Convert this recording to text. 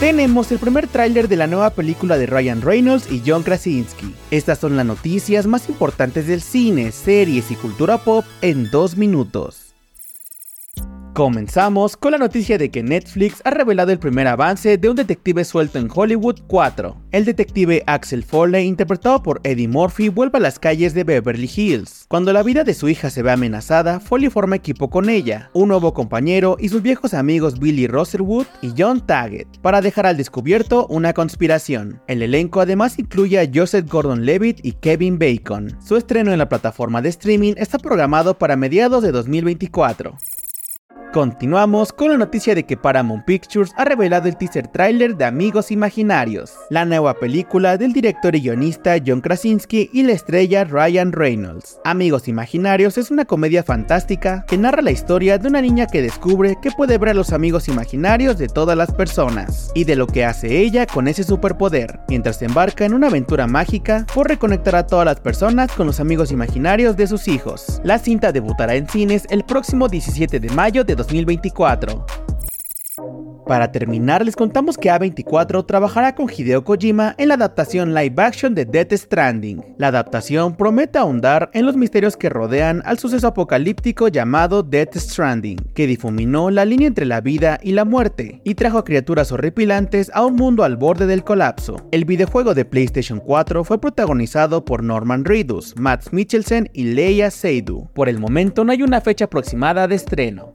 tenemos el primer tráiler de la nueva película de Ryan Reynolds y John Krasinski. Estas son las noticias más importantes del cine, series y cultura pop en dos minutos. Comenzamos con la noticia de que Netflix ha revelado el primer avance de un detective suelto en Hollywood 4. El detective Axel Foley, interpretado por Eddie Murphy, vuelve a las calles de Beverly Hills. Cuando la vida de su hija se ve amenazada, Foley forma equipo con ella, un nuevo compañero y sus viejos amigos Billy Roserwood y John Taggett, para dejar al descubierto una conspiración. El elenco además incluye a Joseph Gordon-Levitt y Kevin Bacon. Su estreno en la plataforma de streaming está programado para mediados de 2024. Continuamos con la noticia de que Paramount Pictures ha revelado el teaser trailer de Amigos Imaginarios, la nueva película del director y guionista John Krasinski y la estrella Ryan Reynolds. Amigos Imaginarios es una comedia fantástica que narra la historia de una niña que descubre que puede ver a los amigos imaginarios de todas las personas y de lo que hace ella con ese superpoder, mientras se embarca en una aventura mágica por reconectar a todas las personas con los amigos imaginarios de sus hijos. La cinta debutará en cines el próximo 17 de mayo de 2024. Para terminar, les contamos que A24 trabajará con Hideo Kojima en la adaptación live action de Death Stranding. La adaptación promete ahondar en los misterios que rodean al suceso apocalíptico llamado Death Stranding, que difuminó la línea entre la vida y la muerte y trajo a criaturas horripilantes a un mundo al borde del colapso. El videojuego de PlayStation 4 fue protagonizado por Norman Reedus, Matt Michelsen y Leia Seydoux. Por el momento no hay una fecha aproximada de estreno.